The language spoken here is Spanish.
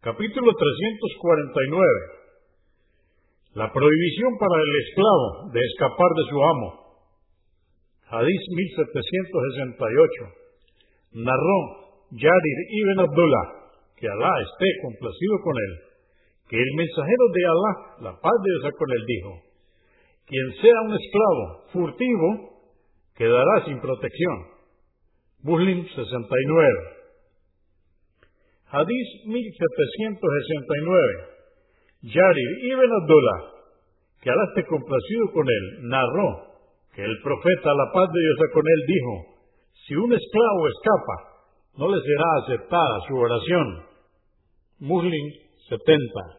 Capítulo 349. La prohibición para el esclavo de escapar de su amo. Hadís 1768. Narró Yadir ibn Abdullah, que Alá esté complacido con él, que el mensajero de Alá, la paz de Dios con él, dijo, quien sea un esclavo furtivo, quedará sin protección. Muslim 69. Hadís 1769. Yarir ibn Abdullah, que Alá esté complacido con él, narró que el profeta, la paz de Dios con él, dijo, si un esclavo escapa, no le será aceptada su oración. Muslim 70.